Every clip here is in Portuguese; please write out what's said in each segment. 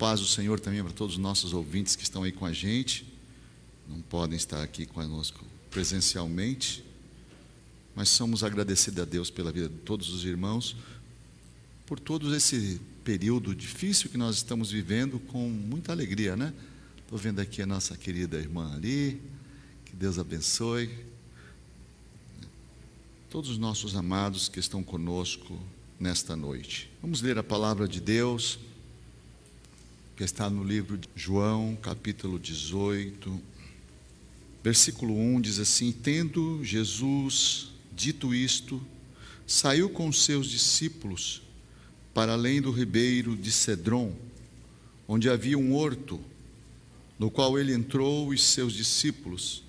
paz do Senhor também para todos os nossos ouvintes que estão aí com a gente. Não podem estar aqui conosco presencialmente, mas somos agradecidos a Deus pela vida de todos os irmãos, por todo esse período difícil que nós estamos vivendo com muita alegria, né? Estou vendo aqui a nossa querida irmã ali, que Deus abençoe. Todos os nossos amados que estão conosco nesta noite. Vamos ler a palavra de Deus, que está no livro de João, capítulo 18, versículo 1 diz assim: Tendo Jesus dito isto, saiu com seus discípulos para além do ribeiro de Cedron, onde havia um horto, no qual ele entrou e seus discípulos.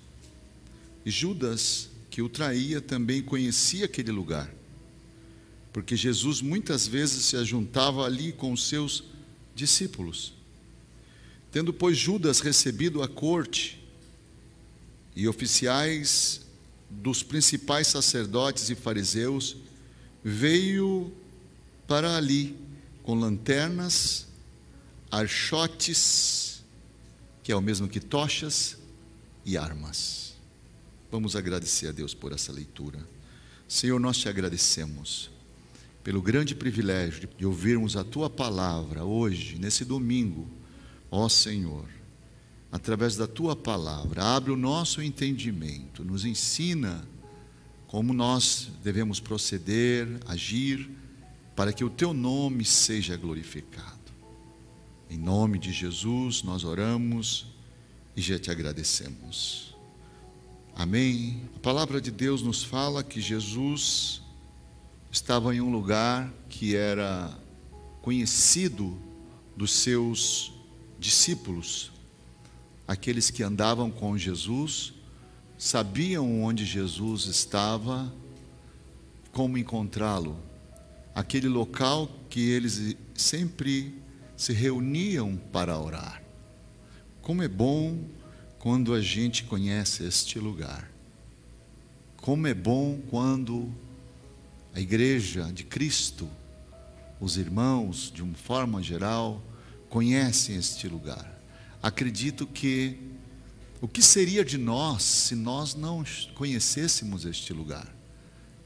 E Judas, que o traía, também conhecia aquele lugar porque Jesus muitas vezes se ajuntava ali com os seus discípulos. Tendo, pois, Judas recebido a corte e oficiais dos principais sacerdotes e fariseus, veio para ali com lanternas, archotes, que é o mesmo que tochas, e armas. Vamos agradecer a Deus por essa leitura. Senhor, nós te agradecemos pelo grande privilégio de ouvirmos a tua palavra hoje, nesse domingo, ó Senhor. Através da tua palavra, abre o nosso entendimento, nos ensina como nós devemos proceder, agir, para que o teu nome seja glorificado. Em nome de Jesus, nós oramos e já te agradecemos. Amém. A palavra de Deus nos fala que Jesus estava em um lugar que era conhecido dos seus discípulos, aqueles que andavam com Jesus, sabiam onde Jesus estava, como encontrá-lo, aquele local que eles sempre se reuniam para orar. Como é bom quando a gente conhece este lugar. Como é bom quando a igreja de Cristo, os irmãos, de uma forma geral, conhecem este lugar. Acredito que o que seria de nós se nós não conhecêssemos este lugar?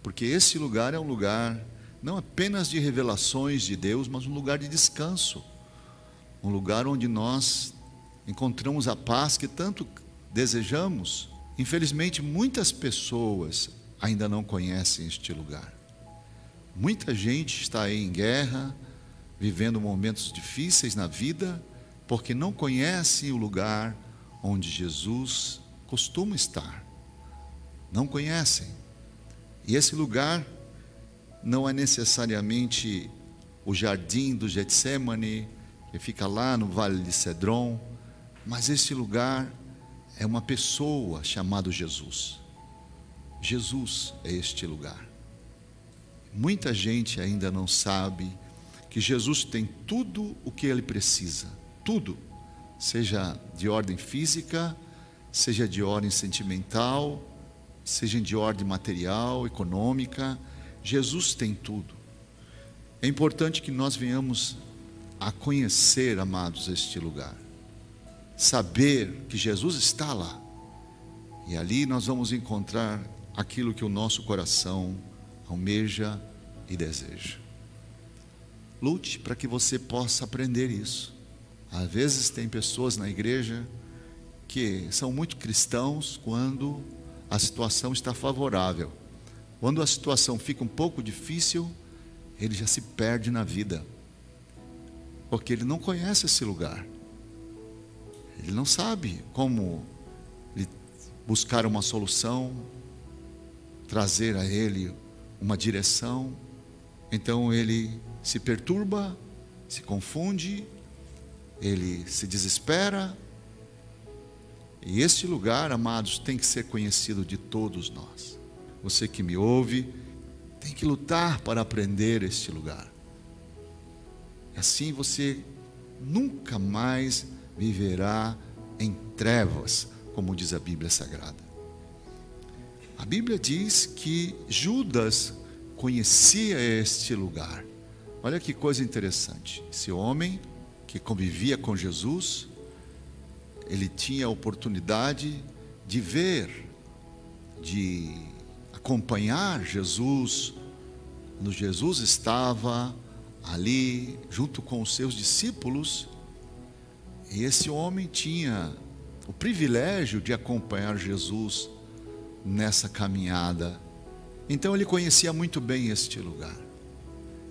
Porque esse lugar é um lugar não apenas de revelações de Deus, mas um lugar de descanso. Um lugar onde nós encontramos a paz que tanto desejamos. Infelizmente, muitas pessoas ainda não conhecem este lugar. Muita gente está aí em guerra, vivendo momentos difíceis na vida, porque não conhece o lugar onde Jesus costuma estar. Não conhecem. E esse lugar não é necessariamente o jardim do Getsemane, que fica lá no Vale de Cedron, mas esse lugar é uma pessoa chamada Jesus. Jesus é este lugar. Muita gente ainda não sabe que Jesus tem tudo o que ele precisa, tudo, seja de ordem física, seja de ordem sentimental, seja de ordem material, econômica, Jesus tem tudo. É importante que nós venhamos a conhecer, amados, este lugar, saber que Jesus está lá, e ali nós vamos encontrar aquilo que o nosso coração almeja e deseja. Lute para que você possa aprender isso. Às vezes tem pessoas na igreja que são muito cristãos quando a situação está favorável. Quando a situação fica um pouco difícil, ele já se perde na vida. Porque ele não conhece esse lugar. Ele não sabe como buscar uma solução, trazer a ele uma direção, então ele se perturba, se confunde, ele se desespera. E este lugar, amados, tem que ser conhecido de todos nós. Você que me ouve, tem que lutar para aprender este lugar. Assim você nunca mais viverá em trevas, como diz a Bíblia Sagrada. A Bíblia diz que Judas conhecia este lugar. Olha que coisa interessante. Esse homem que convivia com Jesus, ele tinha a oportunidade de ver, de acompanhar Jesus, quando Jesus estava ali junto com os seus discípulos, e esse homem tinha o privilégio de acompanhar Jesus nessa caminhada. Então ele conhecia muito bem este lugar.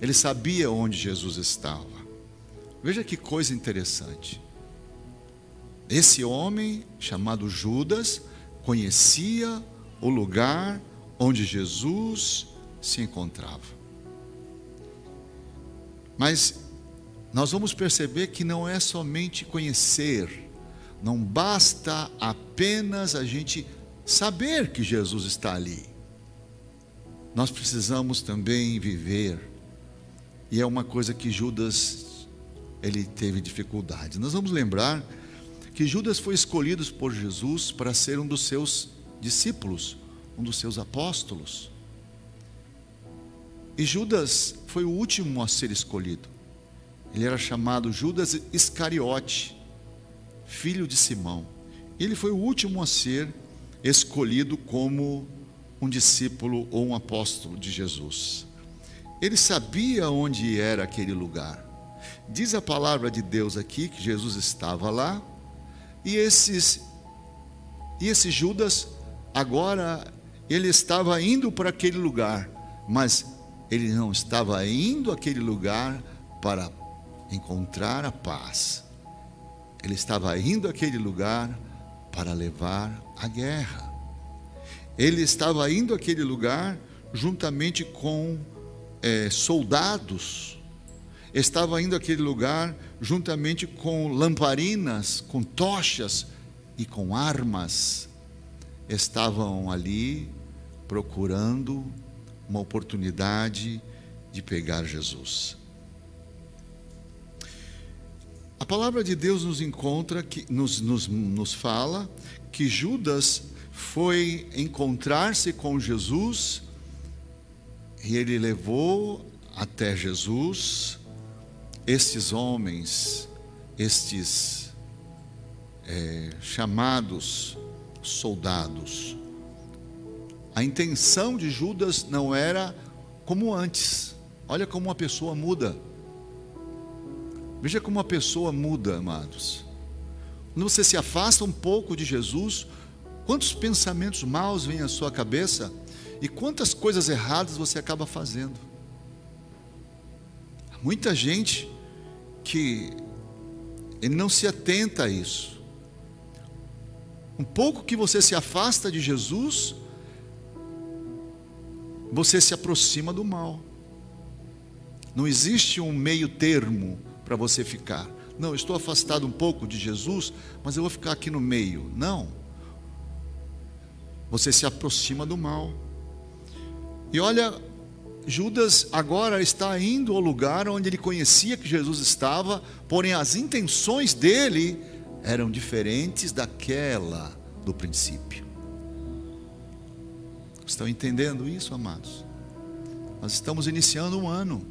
Ele sabia onde Jesus estava. Veja que coisa interessante. Esse homem, chamado Judas, conhecia o lugar onde Jesus se encontrava. Mas nós vamos perceber que não é somente conhecer, não basta apenas a gente saber que Jesus está ali. Nós precisamos também viver. E é uma coisa que Judas ele teve dificuldade. Nós vamos lembrar que Judas foi escolhido por Jesus para ser um dos seus discípulos, um dos seus apóstolos. E Judas foi o último a ser escolhido. Ele era chamado Judas Iscariote, filho de Simão. Ele foi o último a ser escolhido como um discípulo ou um apóstolo de Jesus. Ele sabia onde era aquele lugar. Diz a palavra de Deus aqui que Jesus estava lá e esses e esse Judas agora ele estava indo para aquele lugar, mas ele não estava indo àquele lugar para encontrar a paz. Ele estava indo àquele lugar para levar a guerra. Ele estava indo àquele lugar juntamente com é, soldados. Estava indo àquele lugar juntamente com lamparinas, com tochas e com armas. Estavam ali procurando uma oportunidade de pegar Jesus. A palavra de Deus nos encontra, que, nos, nos, nos fala que Judas foi encontrar-se com Jesus e ele levou até Jesus estes homens, estes é, chamados soldados. A intenção de Judas não era como antes. Olha como uma pessoa muda. Veja como uma pessoa muda, amados. Quando você se afasta um pouco de Jesus, quantos pensamentos maus vêm à sua cabeça e quantas coisas erradas você acaba fazendo. Muita gente que ele não se atenta a isso. Um pouco que você se afasta de Jesus, você se aproxima do mal. Não existe um meio termo para você ficar. Não, estou afastado um pouco de Jesus, mas eu vou ficar aqui no meio. Não. Você se aproxima do mal. E olha, Judas agora está indo ao lugar onde ele conhecia que Jesus estava, porém as intenções dele eram diferentes daquela do princípio. Estão entendendo isso, amados? Nós estamos iniciando um ano.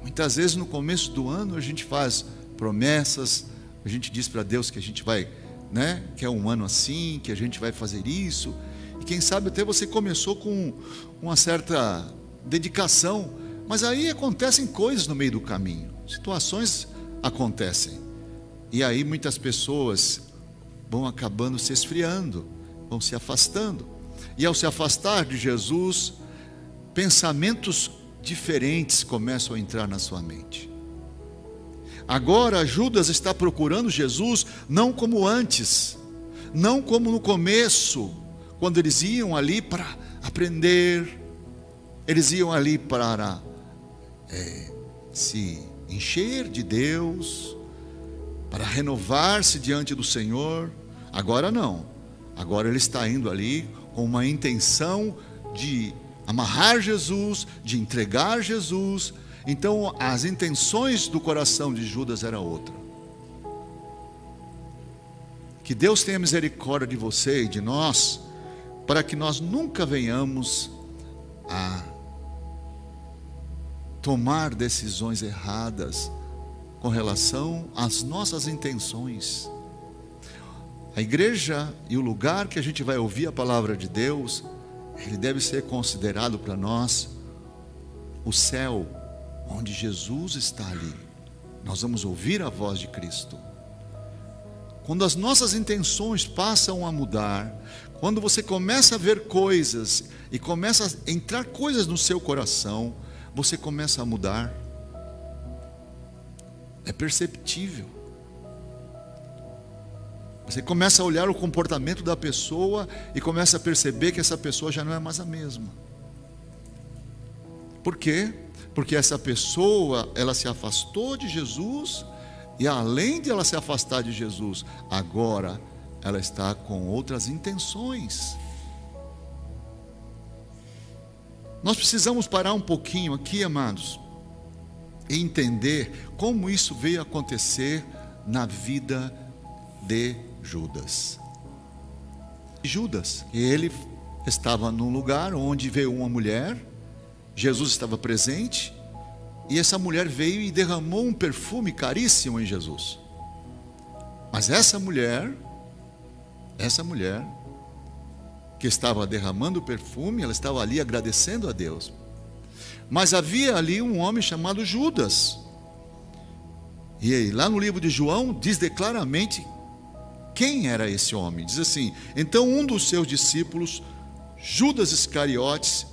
Muitas vezes no começo do ano a gente faz promessas, a gente diz para Deus que a gente vai, né, que é um ano assim, que a gente vai fazer isso. E quem sabe até você começou com uma certa dedicação, mas aí acontecem coisas no meio do caminho, situações acontecem. E aí muitas pessoas vão acabando se esfriando, vão se afastando. E ao se afastar de Jesus, pensamentos diferentes começam a entrar na sua mente. Agora Judas está procurando Jesus não como antes, não como no começo, quando eles iam ali para aprender, eles iam ali para é, se encher de Deus, para renovar-se diante do Senhor. Agora não, agora ele está indo ali com uma intenção de amarrar Jesus, de entregar Jesus. Então, as intenções do coração de Judas era outra. Que Deus tenha misericórdia de você e de nós, para que nós nunca venhamos a tomar decisões erradas com relação às nossas intenções. A igreja e o lugar que a gente vai ouvir a palavra de Deus, ele deve ser considerado para nós o céu, onde Jesus está ali. Nós vamos ouvir a voz de Cristo. Quando as nossas intenções passam a mudar, quando você começa a ver coisas e começa a entrar coisas no seu coração, você começa a mudar. É perceptível. Você começa a olhar o comportamento da pessoa e começa a perceber que essa pessoa já não é mais a mesma. Por quê? Porque essa pessoa, ela se afastou de Jesus e além de ela se afastar de Jesus, agora ela está com outras intenções. Nós precisamos parar um pouquinho aqui, amados, e entender como isso veio acontecer na vida de Judas. Judas, ele estava num lugar onde veio uma mulher, Jesus estava presente, e essa mulher veio e derramou um perfume caríssimo em Jesus. Mas essa mulher, essa mulher, que estava derramando perfume, ela estava ali agradecendo a Deus. Mas havia ali um homem chamado Judas. E aí, lá no livro de João, diz claramente quem era esse homem. Diz assim: Então um dos seus discípulos, Judas Iscariotes,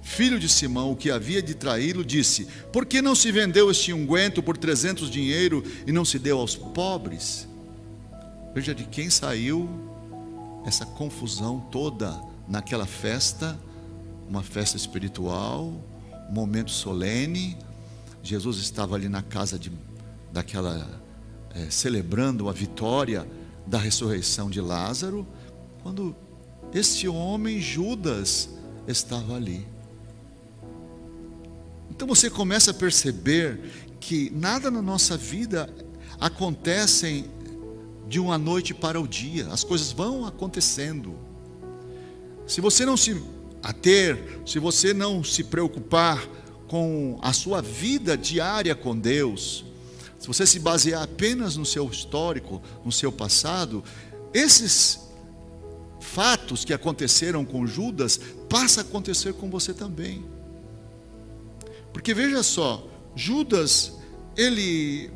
filho de Simão, o que havia de traí-lo, disse: Por que não se vendeu este unguento por trezentos dinheiro e não se deu aos pobres? Veja de quem saiu essa confusão toda naquela festa, uma festa espiritual, um momento solene. Jesus estava ali na casa de, daquela, é, celebrando a vitória da ressurreição de Lázaro, quando este homem, Judas, estava ali. Então você começa a perceber que nada na nossa vida acontece de uma noite para o dia, as coisas vão acontecendo. Se você não se ater, se você não se preocupar com a sua vida diária com Deus, se você se basear apenas no seu histórico, no seu passado, esses fatos que aconteceram com Judas passa a acontecer com você também. Porque veja só, Judas, ele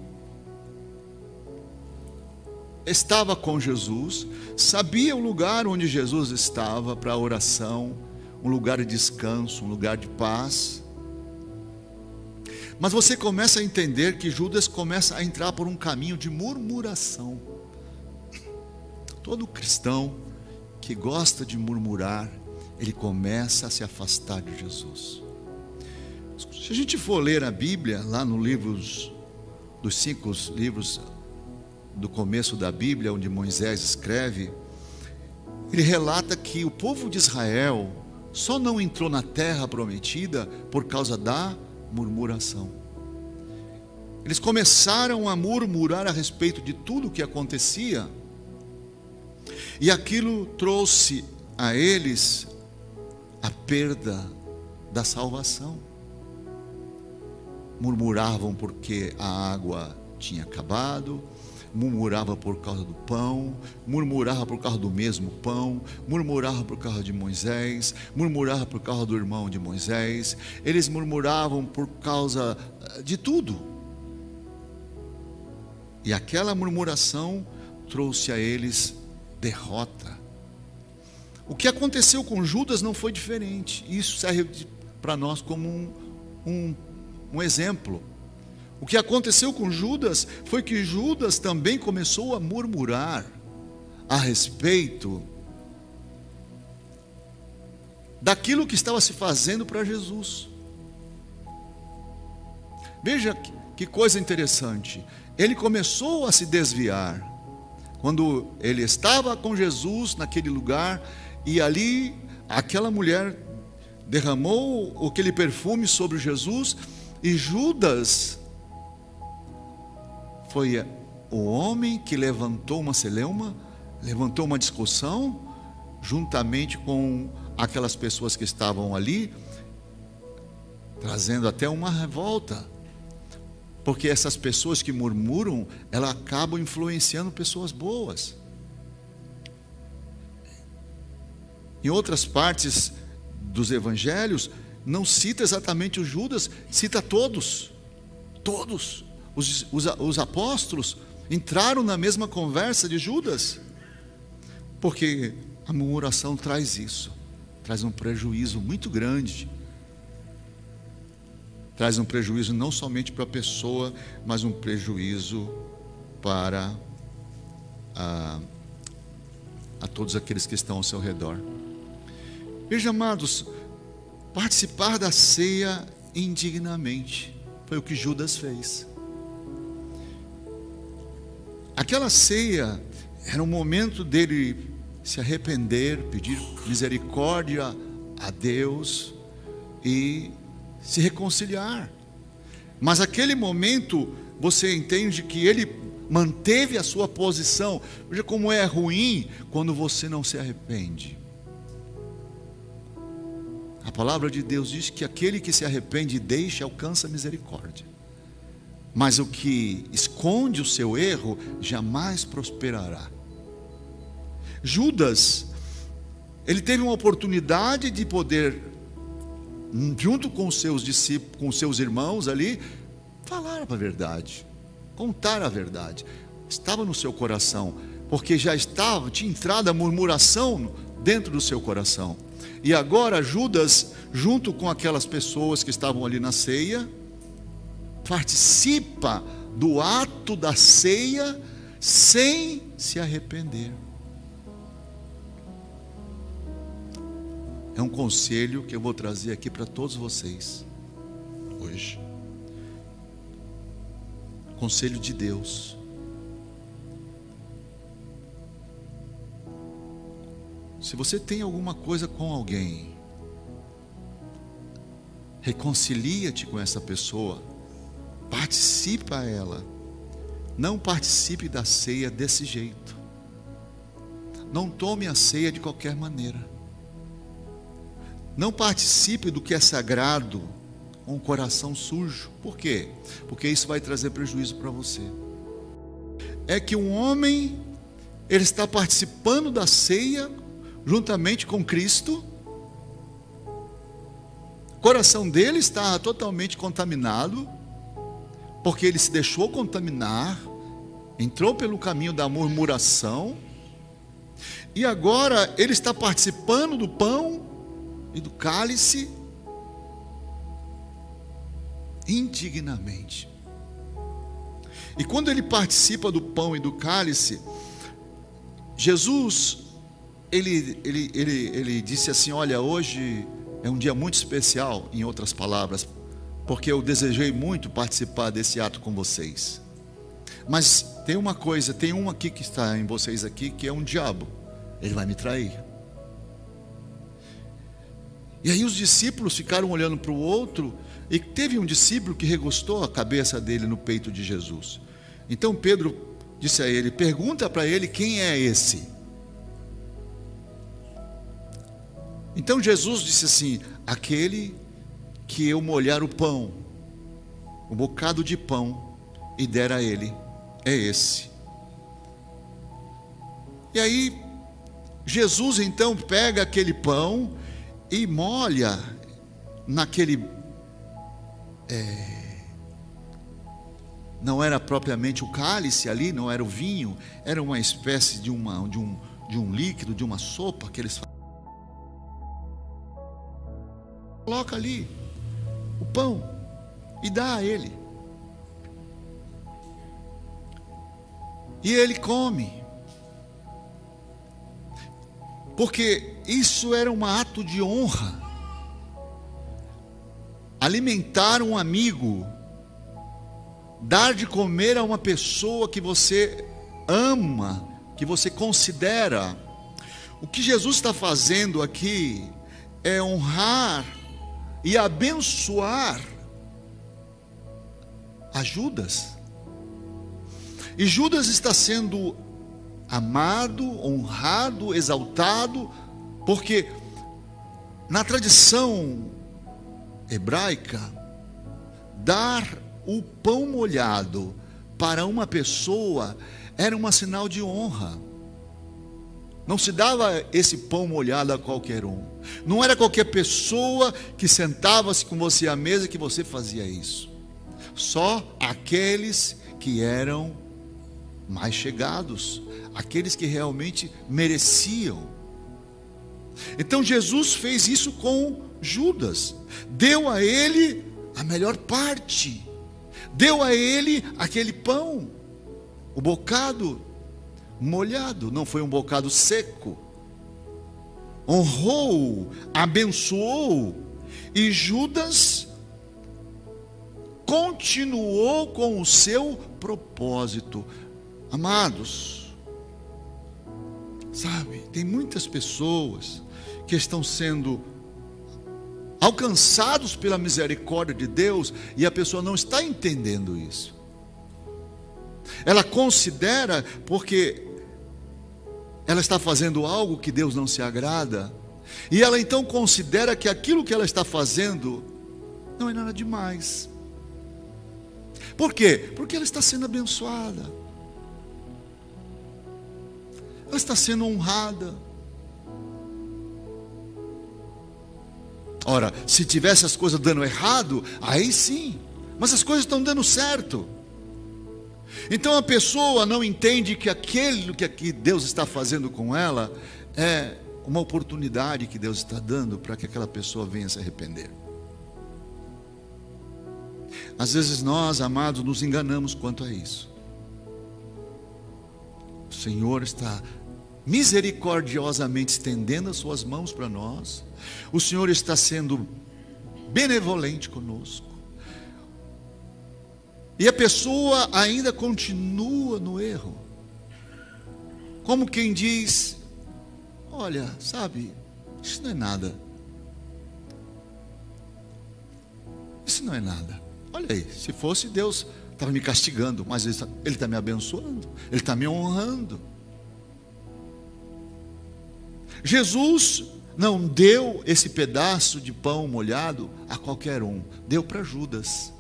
estava com Jesus, sabia o lugar onde Jesus estava para a oração, um lugar de descanso, um lugar de paz. Mas você começa a entender que Judas começa a entrar por um caminho de murmuração. Todo cristão que gosta de murmurar, ele começa a se afastar de Jesus. Se a gente for ler a Bíblia, lá no livro dos cinco livros do começo da Bíblia, onde Moisés escreve, ele relata que o povo de Israel só não entrou na terra prometida por causa da murmuração. Eles começaram a murmurar a respeito de tudo o que acontecia, e aquilo trouxe a eles a perda da salvação. Murmuravam porque a água tinha acabado, murmurava por causa do pão, murmurava por causa do mesmo pão, murmurava por causa de Moisés, murmurava por causa do irmão de Moisés, eles murmuravam por causa eh, de tudo. E aquela murmuração trouxe a eles derrota. O que aconteceu com Judas não foi diferente. Isso serve para nós como um, um, um exemplo. O que aconteceu com Judas foi que Judas também começou a murmurar a respeito daquilo que estava se fazendo para Jesus. Veja que coisa interessante. Ele começou a se desviar. Quando ele estava com Jesus naquele lugar, e ali aquela mulher derramou aquele perfume sobre Jesus, e Judas foi o homem que levantou uma celeuma, levantou uma discussão, juntamente com aquelas pessoas que estavam ali, trazendo até uma revolta. Porque essas pessoas que murmuram, elas acabam influenciando pessoas boas. Em outras partes dos evangelhos, não cita exatamente os Judas, cita todos. Todos. Os, os, os apóstolos entraram na mesma conversa de Judas. Porque a murmuração traz isso, traz um prejuízo muito grande. Traz um prejuízo não somente para a pessoa, mas um prejuízo para a, a todos aqueles que estão ao seu redor. Veja, amados, participar da ceia indignamente foi o que Judas fez. Aquela ceia era um momento dele se arrepender, pedir misericórdia a Deus e se reconciliar. Mas aquele momento você entende que ele manteve a sua posição. Veja como é ruim quando você não se arrepende. A palavra de Deus diz que aquele que se arrepende e deixa alcança misericórdia. Mas o que esconde o seu erro jamais prosperará. Judas, ele teve uma oportunidade de poder, junto com seus discípulos, com seus irmãos ali, falar a verdade, contar a verdade. Estava no seu coração, porque já estava, tinha entrado a murmuração dentro do seu coração. E agora Judas, junto com aquelas pessoas que estavam ali na ceia, participa do ato da ceia sem se arrepender. É um conselho que eu vou trazer aqui para todos vocês hoje. Conselho de Deus. Se você tem alguma coisa com alguém, reconcilia-te com essa pessoa Participa ela. Não participe da ceia desse jeito. Não tome a ceia de qualquer maneira. Não participe do que é sagrado com o coração sujo. Por quê? Porque isso vai trazer prejuízo para você. É que um homem ele está participando da ceia juntamente com Cristo. O coração dele está totalmente contaminado porque ele se deixou contaminar, entrou pelo caminho da murmuração, e agora ele está participando do pão e do cálice indignamente. E quando ele participa do pão e do cálice, Jesus, ele, ele, ele, ele disse assim: Olha, hoje é um dia muito especial, em outras palavras, porque eu desejei muito participar desse ato com vocês. Mas tem uma coisa, tem um aqui que está em vocês aqui que é um diabo. Ele vai me trair. E aí os discípulos ficaram olhando para o outro e teve um discípulo que regostou a cabeça dele no peito de Jesus. Então Pedro disse a ele: "Pergunta para ele quem é esse?" Então Jesus disse assim: "Aquele que eu molhar o pão, um bocado de pão, e der a ele, é esse. E aí, Jesus então pega aquele pão e molha naquele. É, não era propriamente o cálice ali, não era o vinho, era uma espécie de, uma, de, um, de um líquido, de uma sopa que eles coloca ali o pão e dá a ele. E ele come. Porque isso era um ato de honra. Alimentar um amigo, dar de comer a uma pessoa que você ama, que você considera. O que Jesus está fazendo aqui é honrar e abençoar a Judas. E Judas está sendo amado, honrado, exaltado, porque na tradição hebraica, dar o pão molhado para uma pessoa era um sinal de honra. Não se dava esse pão molhado a qualquer um. Não era qualquer pessoa que sentava-se com você à mesa que você fazia isso. Só aqueles que eram mais chegados, aqueles que realmente mereciam. Então Jesus fez isso com Judas, deu a ele a melhor parte, deu a ele aquele pão, o bocado molhado, não foi um bocado seco. Honrou, abençoou, e Judas continuou com o seu propósito. Amados, sabe, tem muitas pessoas que estão sendo alcançados pela misericórdia de Deus e a pessoa não está entendendo isso. Ela considera porque ela está fazendo algo que Deus não se agrada, e ela então considera que aquilo que ela está fazendo não é nada demais. Por quê? Porque ela está sendo abençoada, ela está sendo honrada. Ora, se tivesse as coisas dando errado, aí sim, mas as coisas estão dando certo. Então a pessoa não entende que aquilo que Deus está fazendo com ela é uma oportunidade que Deus está dando para que aquela pessoa venha se arrepender. Às vezes nós, amados, nos enganamos quanto a isso. O Senhor está misericordiosamente estendendo as suas mãos para nós. O Senhor está sendo benevolente conosco. E a pessoa ainda continua no erro. Como quem diz: Olha, sabe, isso não é nada. Isso não é nada. Olha aí, se fosse Deus, estava me castigando, mas Ele está tá me abençoando, Ele está me honrando. Jesus não deu esse pedaço de pão molhado a qualquer um, deu para Judas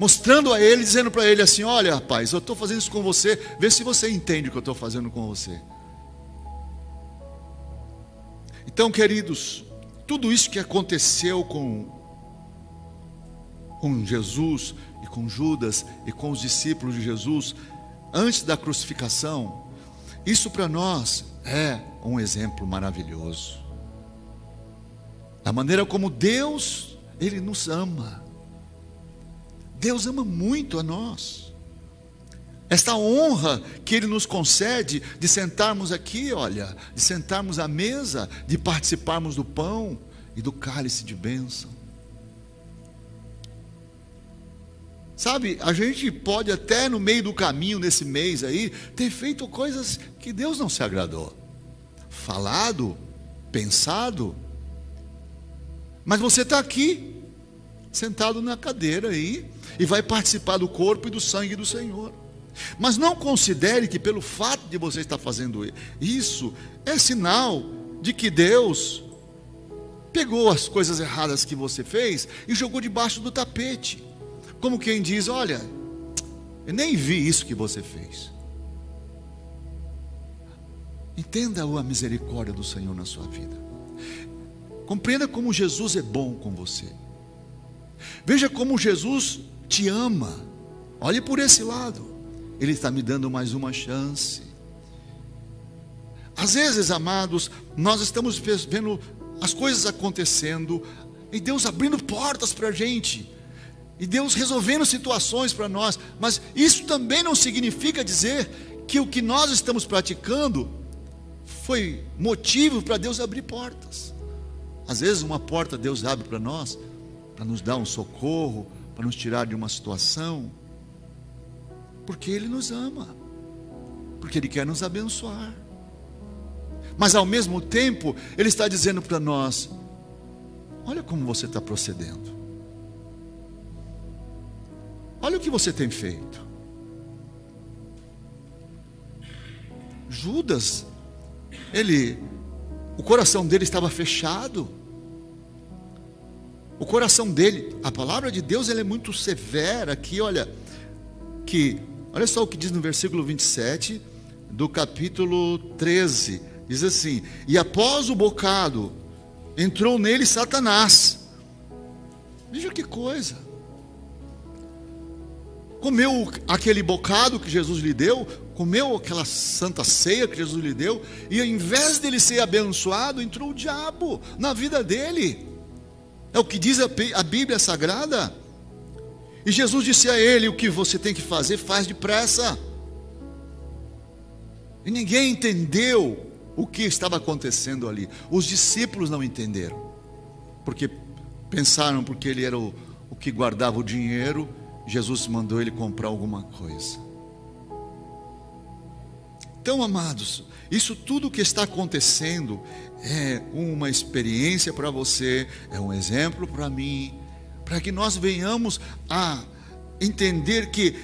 mostrando a ele, dizendo para ele assim: Olha, rapaz, eu estou fazendo isso com você, vê se você entende o que eu estou fazendo com você. Então, queridos, tudo isso que aconteceu com, com Jesus e com Judas e com os discípulos de Jesus, antes da crucificação, isso para nós é um exemplo maravilhoso. Da maneira como Deus, Ele nos ama. Deus ama muito a nós. Esta honra que Ele nos concede de sentarmos aqui, olha, de sentarmos à mesa, de participarmos do pão e do cálice de bênção. Sabe, a gente pode até no meio do caminho, nesse mês aí, ter feito coisas que Deus não se agradou. Falado, pensado. Mas você está aqui, sentado na cadeira aí, e vai participar do corpo e do sangue do Senhor. Mas não considere que pelo fato de você estar fazendo isso, é sinal de que Deus pegou as coisas erradas que você fez e jogou debaixo do tapete. Como quem diz: Olha, eu nem vi isso que você fez. Entenda a misericórdia do Senhor na sua vida. Compreenda como Jesus é bom com você. Veja como Jesus te ama. Olhe por esse lado. Ele está me dando mais uma chance. Às vezes, amados, nós estamos vendo as coisas acontecendo e Deus abrindo portas para a gente, e Deus resolvendo situações para nós, mas isso também não significa dizer que o que nós estamos praticando foi motivo para Deus abrir portas. Às vezes, uma porta Deus abre para nós, para nos dar um socorro, para nos tirar de uma situação, porque Ele nos ama, porque Ele quer nos abençoar. Mas ao mesmo tempo, Ele está dizendo para nós: olha como você está procedendo, olha o que você tem feito. Judas, ele, o coração dele estava fechado, o coração dele, a palavra de Deus ele é muito severa aqui, olha, que, olha só o que diz no versículo 27 do capítulo 13, diz assim: E após o bocado, entrou nele Satanás. Veja que coisa. Comeu aquele bocado que Jesus lhe deu, comeu aquela santa ceia que Jesus lhe deu, e ao invés dele ser abençoado, entrou o diabo na vida dele. É o que diz a Bíblia Sagrada. E Jesus disse a ele: O que você tem que fazer, faz depressa. E ninguém entendeu o que estava acontecendo ali. Os discípulos não entenderam, porque pensaram porque ele era o, o que guardava o dinheiro, Jesus mandou ele comprar alguma coisa. Então, amados, isso tudo que está acontecendo é uma experiência para você, é um exemplo para mim, para que nós venhamos a entender que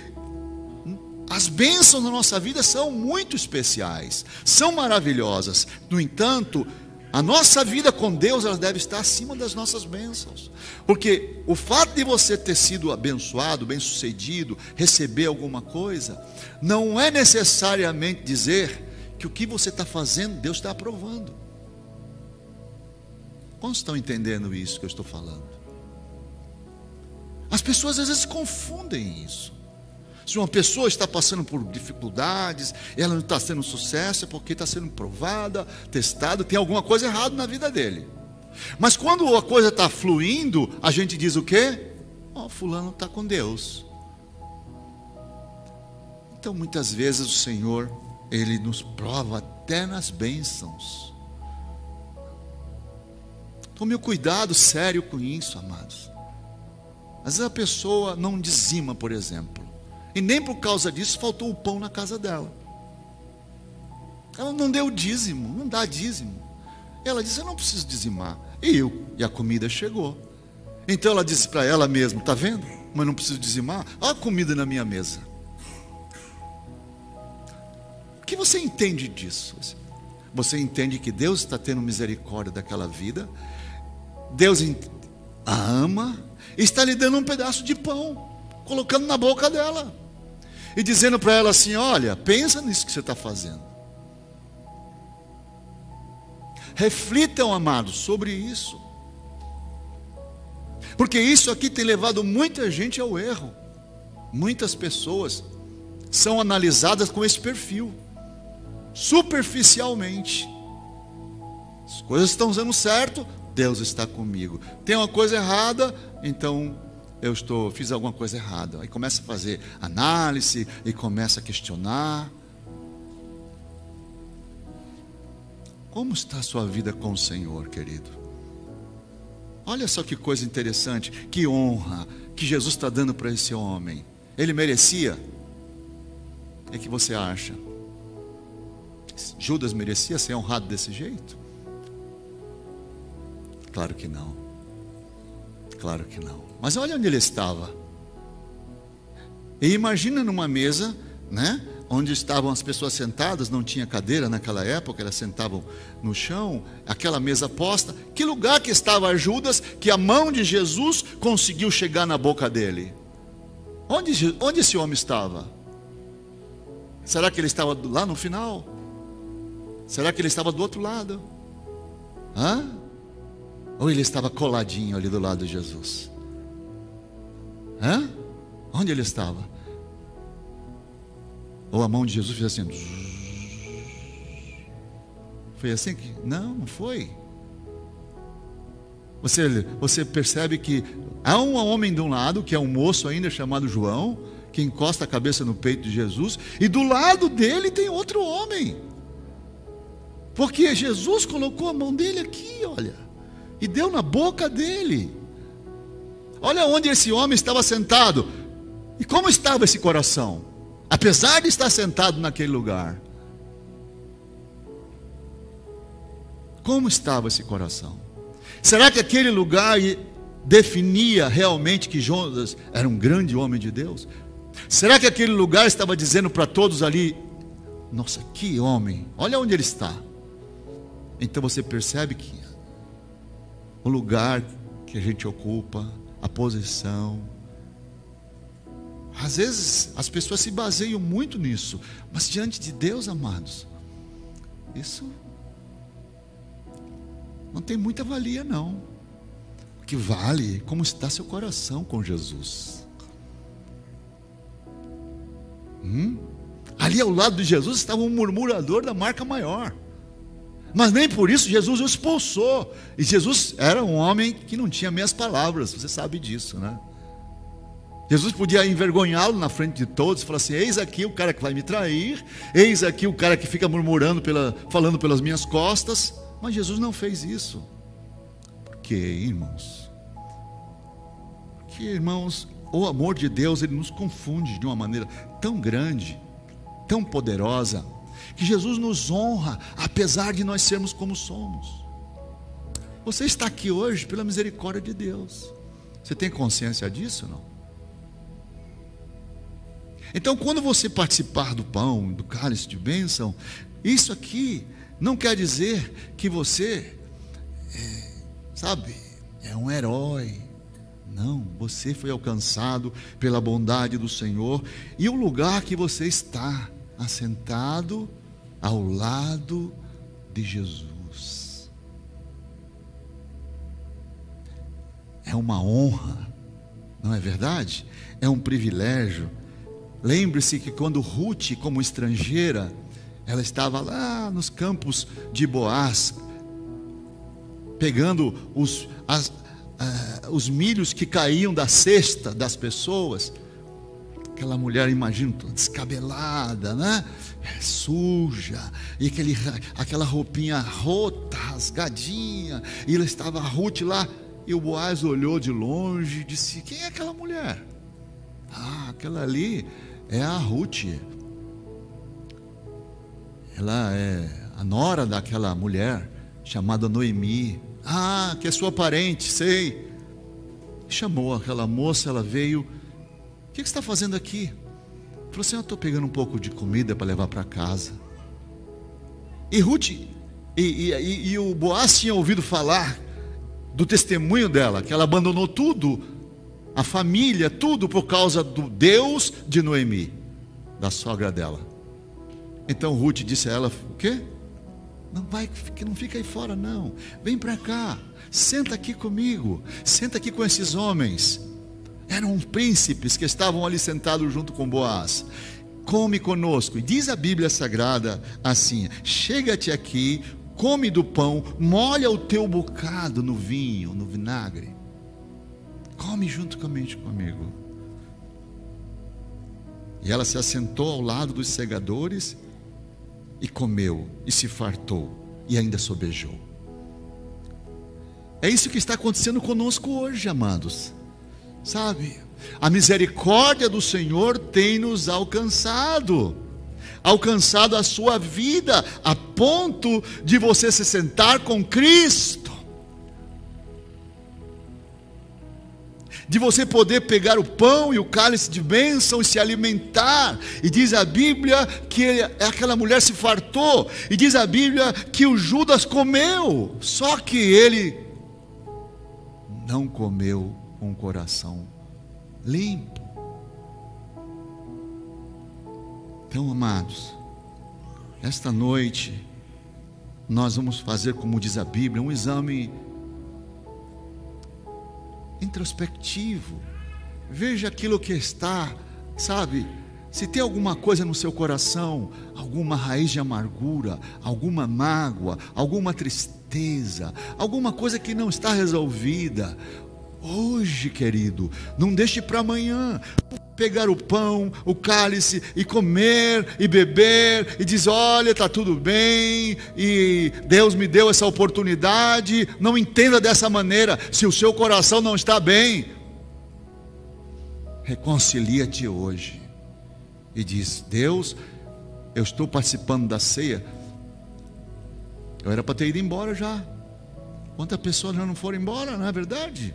as bênçãos na nossa vida são muito especiais, são maravilhosas. No entanto, a nossa vida com Deus ela deve estar acima das nossas bênçãos. Porque o fato de você ter sido abençoado, bem-sucedido, receber alguma coisa, não é necessariamente dizer que o que você está fazendo, Deus está aprovando. Quantos estão entendendo isso que eu estou falando? As pessoas às vezes confundem isso. Se uma pessoa está passando por dificuldades, ela não está sendo sucesso, é porque está sendo provada, testada, tem alguma coisa errada na vida dele. Mas quando a coisa está fluindo, a gente diz o quê? Oh, fulano está com Deus. Então muitas vezes o Senhor, Ele nos prova até nas bênçãos. Tome o cuidado sério com isso, amados. Às vezes a pessoa não dizima, por exemplo. E nem por causa disso faltou o pão na casa dela. Ela não deu dízimo, não dá dízimo. Ela disse: Eu não preciso dizimar. E eu, e a comida chegou. Então ela disse para ela mesma: Está vendo? Mas não preciso dizimar. Olha a comida na minha mesa. O que você entende disso? Você entende que Deus está tendo misericórdia daquela vida, Deus a ama, está lhe dando um pedaço de pão, colocando na boca dela e dizendo para ela assim: Olha, pensa nisso que você está fazendo. Reflitam, amados, sobre isso. Porque isso aqui tem levado muita gente ao erro. Muitas pessoas são analisadas com esse perfil, superficialmente. As coisas estão dando certo, Deus está comigo. Tem uma coisa errada, então eu estou, fiz alguma coisa errada. Aí começa a fazer análise e começa a questionar. Como está a sua vida com o Senhor, querido? Olha só que coisa interessante, que honra que Jesus está dando para esse homem. Ele merecia? É que você acha? Judas merecia ser honrado desse jeito? Claro que não. Claro que não. Mas olha onde ele estava. E imagina numa mesa, né? Onde estavam as pessoas sentadas, não tinha cadeira naquela época, elas sentavam no chão, aquela mesa posta. Que lugar que estava Judas, que a mão de Jesus conseguiu chegar na boca dele? Onde, onde esse homem estava? Será que ele estava lá no final? Será que ele estava do outro lado? Hã? Ou ele estava coladinho ali do lado de Jesus? Hã? Onde ele estava? Ou a mão de Jesus fez assim. Foi assim que. Não, não foi. Você, você percebe que há um homem de um lado, que é um moço ainda chamado João, que encosta a cabeça no peito de Jesus, e do lado dele tem outro homem. Porque Jesus colocou a mão dele aqui, olha, e deu na boca dele. Olha onde esse homem estava sentado. E como estava esse coração? Apesar de estar sentado naquele lugar. Como estava esse coração? Será que aquele lugar definia realmente que Jonas era um grande homem de Deus? Será que aquele lugar estava dizendo para todos ali: Nossa, que homem, olha onde ele está. Então você percebe que o lugar que a gente ocupa, a posição. Às vezes as pessoas se baseiam muito nisso, mas diante de Deus, amados, isso não tem muita valia, não. O que vale como está seu coração com Jesus. Hum? Ali ao lado de Jesus estava um murmurador da marca maior. Mas nem por isso Jesus o expulsou. E Jesus era um homem que não tinha meias palavras, você sabe disso, né? Jesus podia envergonhá-lo na frente de todos, falar assim: eis aqui o cara que vai me trair, eis aqui o cara que fica murmurando, pela, falando pelas minhas costas. Mas Jesus não fez isso. Porque, irmãos, porque, irmãos, o amor de Deus ele nos confunde de uma maneira tão grande, tão poderosa, que Jesus nos honra, apesar de nós sermos como somos. Você está aqui hoje pela misericórdia de Deus. Você tem consciência disso, não? Então, quando você participar do pão, do cálice de bênção, isso aqui não quer dizer que você, é, sabe, é um herói. Não, você foi alcançado pela bondade do Senhor e o lugar que você está, assentado ao lado de Jesus. É uma honra, não é verdade? É um privilégio. Lembre-se que quando Ruth, como estrangeira, ela estava lá nos campos de Boaz, pegando os, as, uh, os milhos que caíam da cesta das pessoas. Aquela mulher, imagino, descabelada, né? É, suja, e aquele, aquela roupinha rota, rasgadinha, e ela estava Ruth lá, e o Boaz olhou de longe e disse: Quem é aquela mulher? Ah, aquela ali é a Ruth, ela é a nora daquela mulher chamada Noemi. Ah, que é sua parente, sei. Chamou aquela moça, ela veio. O que, você está fazendo aqui? Falou assim: Eu estou pegando um pouco de comida para levar para casa. E Ruth, e, e, e, e o Boaz tinha ouvido falar do testemunho dela, que ela abandonou tudo, a família, tudo por causa do Deus de Noemi, da sogra dela. Então Ruth disse a ela: O quê? Não vai, não fica aí fora, não. Vem para cá, senta aqui comigo, senta aqui com esses homens. Eram príncipes que estavam ali sentados junto com Boaz. Come conosco. E diz a Bíblia Sagrada assim: Chega-te aqui, come do pão, molha o teu bocado no vinho, no vinagre. Come juntamente comigo. E ela se assentou ao lado dos segadores e comeu, e se fartou, e ainda sobejou. É isso que está acontecendo conosco hoje, amados. Sabe? A misericórdia do Senhor tem nos alcançado, alcançado a sua vida, a ponto de você se sentar com Cristo de você poder pegar o pão e o cálice de bênção e se alimentar. E diz a Bíblia que aquela mulher se fartou. E diz a Bíblia que o Judas comeu. Só que ele não comeu com o coração limpo. Então, amados, esta noite nós vamos fazer, como diz a Bíblia, um exame introspectivo. Veja aquilo que está, sabe? Se tem alguma coisa no seu coração, alguma raiz de amargura, alguma mágoa, alguma tristeza, alguma coisa que não está resolvida, hoje, querido, não deixe para amanhã pegar o pão, o cálice e comer e beber e diz: "Olha, está tudo bem e Deus me deu essa oportunidade". Não entenda dessa maneira. Se o seu coração não está bem, reconcilia-te hoje e diz: "Deus, eu estou participando da ceia. Eu era para ter ido embora já. Quantas pessoas já não foram embora, não é verdade?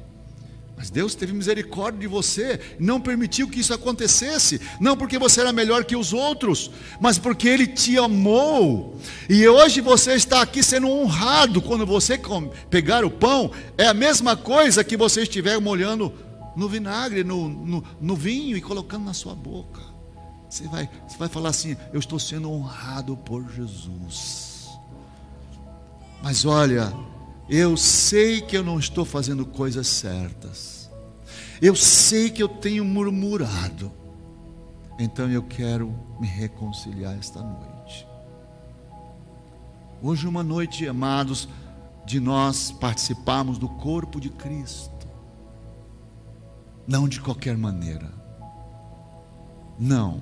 Mas Deus teve misericórdia de você, não permitiu que isso acontecesse, não porque você era melhor que os outros, mas porque Ele te amou. E hoje você está aqui sendo honrado quando você pegar o pão, é a mesma coisa que você estiver molhando no vinagre, no, no, no vinho e colocando na sua boca. Você vai, você vai falar assim: Eu estou sendo honrado por Jesus. Mas olha, eu sei que eu não estou fazendo coisas certas. Eu sei que eu tenho murmurado. Então eu quero me reconciliar esta noite. Hoje é uma noite, amados, de nós participarmos do corpo de Cristo. Não de qualquer maneira. Não.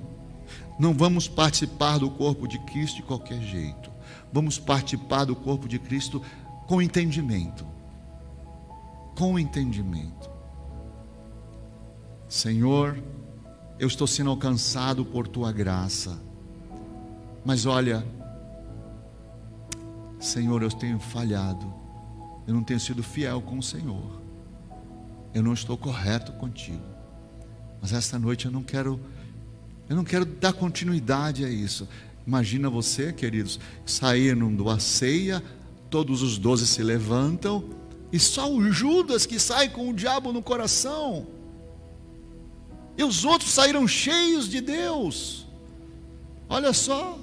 Não vamos participar do corpo de Cristo de qualquer jeito. Vamos participar do corpo de Cristo com entendimento. Com entendimento. Senhor, eu estou sendo alcançado por tua graça. Mas olha, Senhor, eu tenho falhado. Eu não tenho sido fiel com o Senhor eu não estou correto contigo. Mas esta noite eu não quero, eu não quero dar continuidade a isso. Imagina você, queridos, sair numa ceia, todos os doze se levantam, e só o Judas que sai com o diabo no coração. E os outros saíram cheios de Deus. Olha só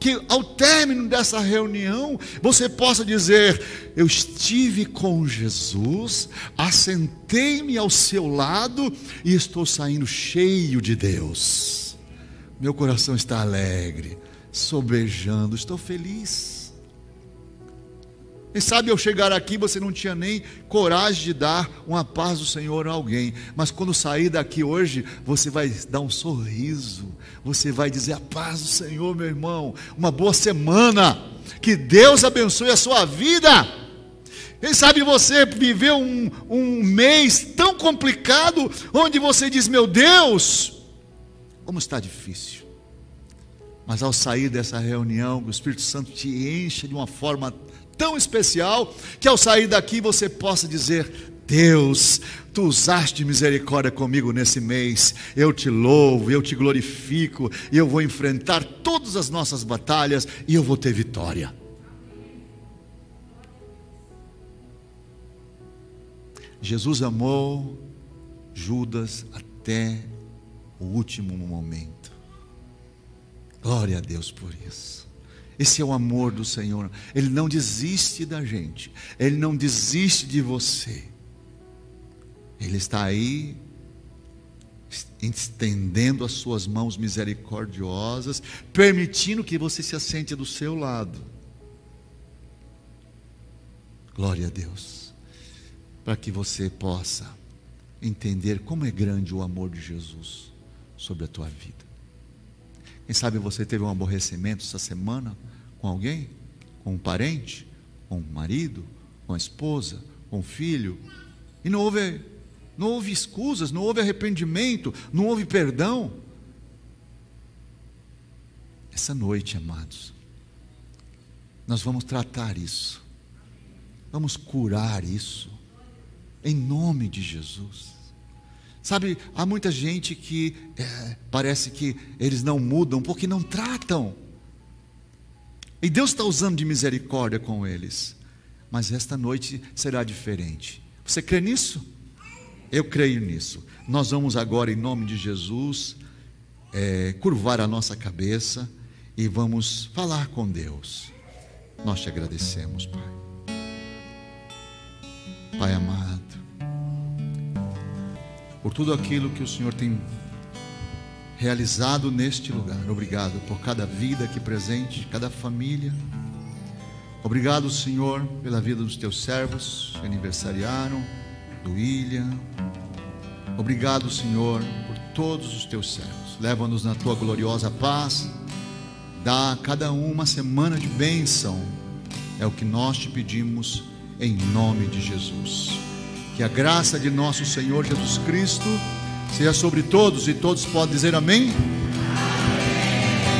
que ao término dessa reunião você possa dizer: Eu estive com Jesus, assentei-me ao seu lado e estou saindo cheio de Deus. Meu coração está alegre, sobejando, estou feliz. Quem sabe ao chegar aqui você não tinha nem coragem de dar uma paz do Senhor a alguém, mas quando sair daqui hoje, você vai dar um sorriso, você vai dizer a paz do Senhor, meu irmão, uma boa semana, que Deus abençoe a sua vida. Quem sabe você viveu um, um mês tão complicado, onde você diz, meu Deus, como está difícil. Mas ao sair dessa reunião, o Espírito Santo te enche de uma forma tão especial que ao sair daqui você possa dizer: Deus, tu usaste misericórdia comigo nesse mês. Eu te louvo, eu te glorifico, eu vou enfrentar todas as nossas batalhas e eu vou ter vitória. Jesus amou Judas até o último momento. Glória a Deus por isso. Esse é o amor do Senhor. Ele não desiste da gente. Ele não desiste de você. Ele está aí estendendo as suas mãos misericordiosas, permitindo que você se assente do seu lado. Glória a Deus. Para que você possa entender como é grande o amor de Jesus sobre a tua vida. Quem sabe você teve um aborrecimento essa semana? com alguém, com um parente, com um marido, com a esposa, com o filho, e não houve, não houve escusas, não houve arrependimento, não houve perdão. Essa noite, amados, nós vamos tratar isso, vamos curar isso, em nome de Jesus. Sabe, há muita gente que é, parece que eles não mudam porque não tratam. E Deus está usando de misericórdia com eles. Mas esta noite será diferente. Você crê nisso? Eu creio nisso. Nós vamos agora, em nome de Jesus, é, curvar a nossa cabeça e vamos falar com Deus. Nós te agradecemos, Pai. Pai amado, por tudo aquilo que o Senhor tem realizado neste lugar. Obrigado por cada vida aqui presente, cada família. Obrigado, Senhor, pela vida dos teus servos que aniversariaram, do William. Obrigado, Senhor, por todos os teus servos. Leva-nos na tua gloriosa paz. Dá a cada um uma semana de bênção. É o que nós te pedimos em nome de Jesus. Que a graça de nosso Senhor Jesus Cristo seja sobre todos e todos podem dizer amém.